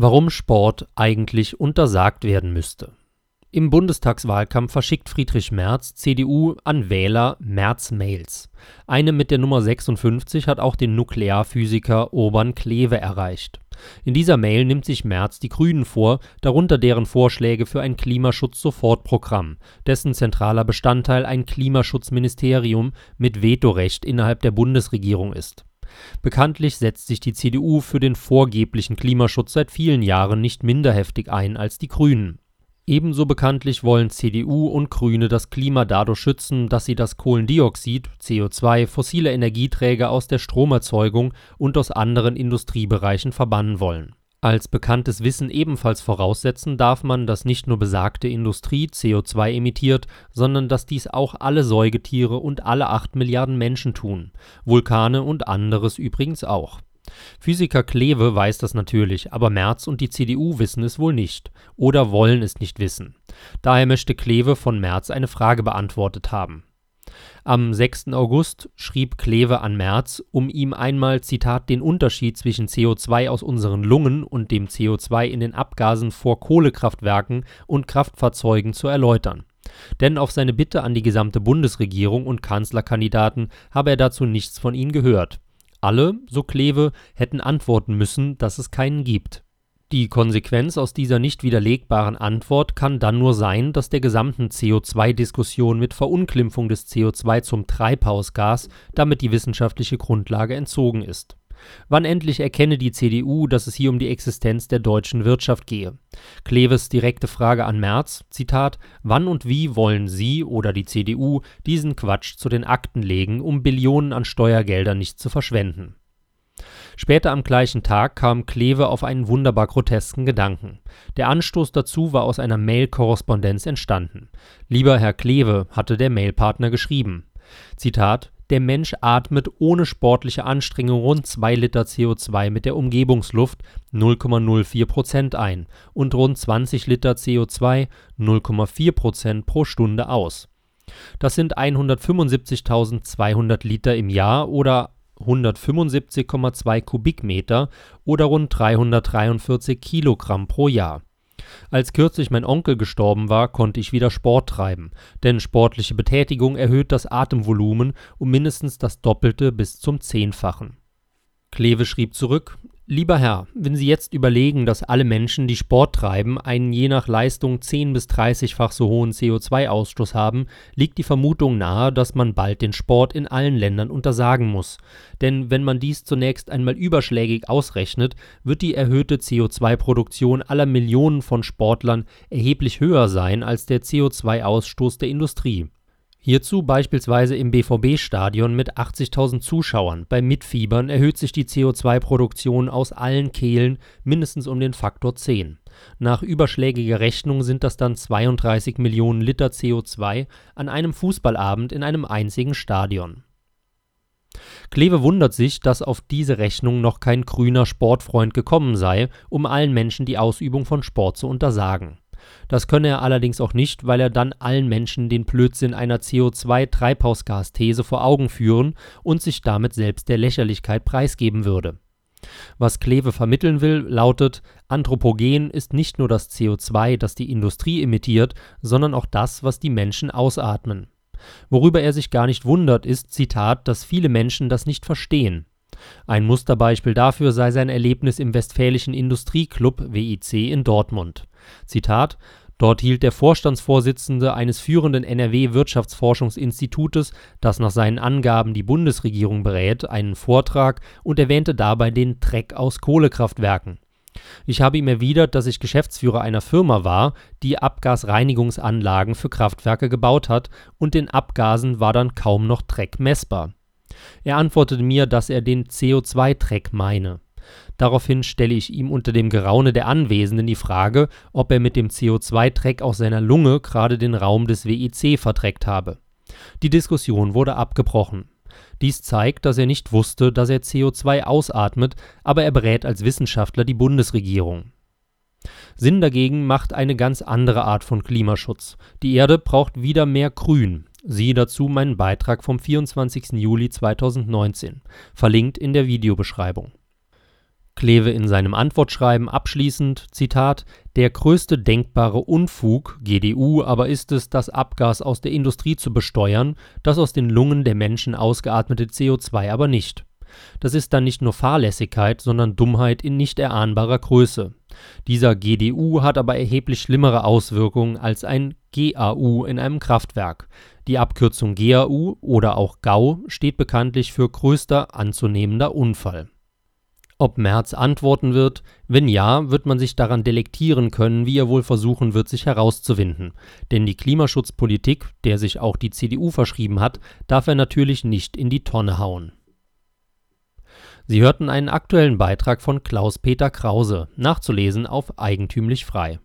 Warum Sport eigentlich untersagt werden müsste. Im Bundestagswahlkampf verschickt Friedrich Merz, CDU, an Wähler Merz-Mails. Eine mit der Nummer 56 hat auch den Nuklearphysiker Urban Kleve erreicht. In dieser Mail nimmt sich Merz die Grünen vor, darunter deren Vorschläge für ein Klimaschutz-Sofortprogramm, dessen zentraler Bestandteil ein Klimaschutzministerium mit Vetorecht innerhalb der Bundesregierung ist. Bekanntlich setzt sich die CDU für den vorgeblichen Klimaschutz seit vielen Jahren nicht minder heftig ein als die Grünen. Ebenso bekanntlich wollen CDU und Grüne das Klima dadurch schützen, dass sie das Kohlendioxid (CO2) fossiler Energieträger aus der Stromerzeugung und aus anderen Industriebereichen verbannen wollen als bekanntes Wissen ebenfalls voraussetzen darf man, dass nicht nur besagte Industrie CO2 emittiert, sondern dass dies auch alle Säugetiere und alle acht Milliarden Menschen tun, Vulkane und anderes übrigens auch. Physiker Kleve weiß das natürlich, aber Merz und die CDU wissen es wohl nicht oder wollen es nicht wissen. Daher möchte Kleve von Merz eine Frage beantwortet haben am 6. August schrieb Kleve an Merz, um ihm einmal Zitat den Unterschied zwischen CO2 aus unseren Lungen und dem CO2 in den Abgasen vor Kohlekraftwerken und Kraftfahrzeugen zu erläutern. Denn auf seine Bitte an die gesamte Bundesregierung und Kanzlerkandidaten habe er dazu nichts von ihnen gehört. Alle, so Kleve, hätten antworten müssen, dass es keinen gibt die Konsequenz aus dieser nicht widerlegbaren Antwort kann dann nur sein, dass der gesamten CO2-Diskussion mit Verunglimpfung des CO2 zum Treibhausgas damit die wissenschaftliche Grundlage entzogen ist. Wann endlich erkenne die CDU, dass es hier um die Existenz der deutschen Wirtschaft gehe? Kleves direkte Frage an Merz, Zitat, wann und wie wollen Sie oder die CDU diesen Quatsch zu den Akten legen, um Billionen an Steuergeldern nicht zu verschwenden? Später am gleichen Tag kam Kleve auf einen wunderbar grotesken Gedanken. Der Anstoß dazu war aus einer Mail-Korrespondenz entstanden. Lieber Herr Kleve, hatte der Mailpartner geschrieben. Zitat der Mensch atmet ohne sportliche Anstrengung rund 2 Liter CO2 mit der Umgebungsluft 0,04 Prozent ein und rund 20 Liter CO2 0,4 Prozent pro Stunde aus. Das sind 175.200 Liter im Jahr oder 175,2 Kubikmeter oder rund 343 Kilogramm pro Jahr. Als kürzlich mein Onkel gestorben war, konnte ich wieder Sport treiben, denn sportliche Betätigung erhöht das Atemvolumen um mindestens das Doppelte bis zum Zehnfachen. Kleve schrieb zurück Lieber Herr, wenn Sie jetzt überlegen, dass alle Menschen, die Sport treiben, einen je nach Leistung 10 bis 30-fach so hohen CO2-Ausstoß haben, liegt die Vermutung nahe, dass man bald den Sport in allen Ländern untersagen muss. Denn wenn man dies zunächst einmal überschlägig ausrechnet, wird die erhöhte CO2-Produktion aller Millionen von Sportlern erheblich höher sein als der CO2-Ausstoß der Industrie. Hierzu beispielsweise im BVB-Stadion mit 80.000 Zuschauern. Beim Mitfiebern erhöht sich die CO2-Produktion aus allen Kehlen mindestens um den Faktor 10. Nach überschlägiger Rechnung sind das dann 32 Millionen Liter CO2 an einem Fußballabend in einem einzigen Stadion. Kleve wundert sich, dass auf diese Rechnung noch kein grüner Sportfreund gekommen sei, um allen Menschen die Ausübung von Sport zu untersagen das könne er allerdings auch nicht, weil er dann allen Menschen den Blödsinn einer CO2-Treibhausgasthese vor Augen führen und sich damit selbst der Lächerlichkeit preisgeben würde. Was Kleve vermitteln will, lautet, Anthropogen ist nicht nur das CO2, das die Industrie emittiert, sondern auch das, was die Menschen ausatmen. Worüber er sich gar nicht wundert, ist, Zitat, dass viele Menschen das nicht verstehen. Ein Musterbeispiel dafür sei sein Erlebnis im Westfälischen Industrieclub WIC in Dortmund. Zitat Dort hielt der Vorstandsvorsitzende eines führenden NRW-Wirtschaftsforschungsinstitutes, das nach seinen Angaben die Bundesregierung berät, einen Vortrag und erwähnte dabei den Dreck aus Kohlekraftwerken. Ich habe ihm erwidert, dass ich Geschäftsführer einer Firma war, die Abgasreinigungsanlagen für Kraftwerke gebaut hat, und den Abgasen war dann kaum noch Dreck messbar. Er antwortete mir, dass er den CO2-Dreck meine. Daraufhin stelle ich ihm unter dem Geraune der Anwesenden die Frage, ob er mit dem CO2-Dreck aus seiner Lunge gerade den Raum des WIC verdreckt habe. Die Diskussion wurde abgebrochen. Dies zeigt, dass er nicht wusste, dass er CO2 ausatmet, aber er berät als Wissenschaftler die Bundesregierung. Sinn dagegen macht eine ganz andere Art von Klimaschutz. Die Erde braucht wieder mehr Grün. Siehe dazu meinen Beitrag vom 24. Juli 2019, verlinkt in der Videobeschreibung Kleve in seinem Antwortschreiben abschließend, Zitat, der größte denkbare Unfug (GdU) aber ist es, das Abgas aus der Industrie zu besteuern, das aus den Lungen der Menschen ausgeatmete CO2 aber nicht. Das ist dann nicht nur Fahrlässigkeit, sondern Dummheit in nicht erahnbarer Größe. Dieser GdU hat aber erheblich schlimmere Auswirkungen als ein GAU in einem Kraftwerk. Die Abkürzung GAU oder auch GAU steht bekanntlich für größter anzunehmender Unfall. Ob Merz antworten wird? Wenn ja, wird man sich daran delektieren können, wie er wohl versuchen wird, sich herauszuwinden. Denn die Klimaschutzpolitik, der sich auch die CDU verschrieben hat, darf er natürlich nicht in die Tonne hauen. Sie hörten einen aktuellen Beitrag von Klaus-Peter Krause, nachzulesen auf eigentümlich frei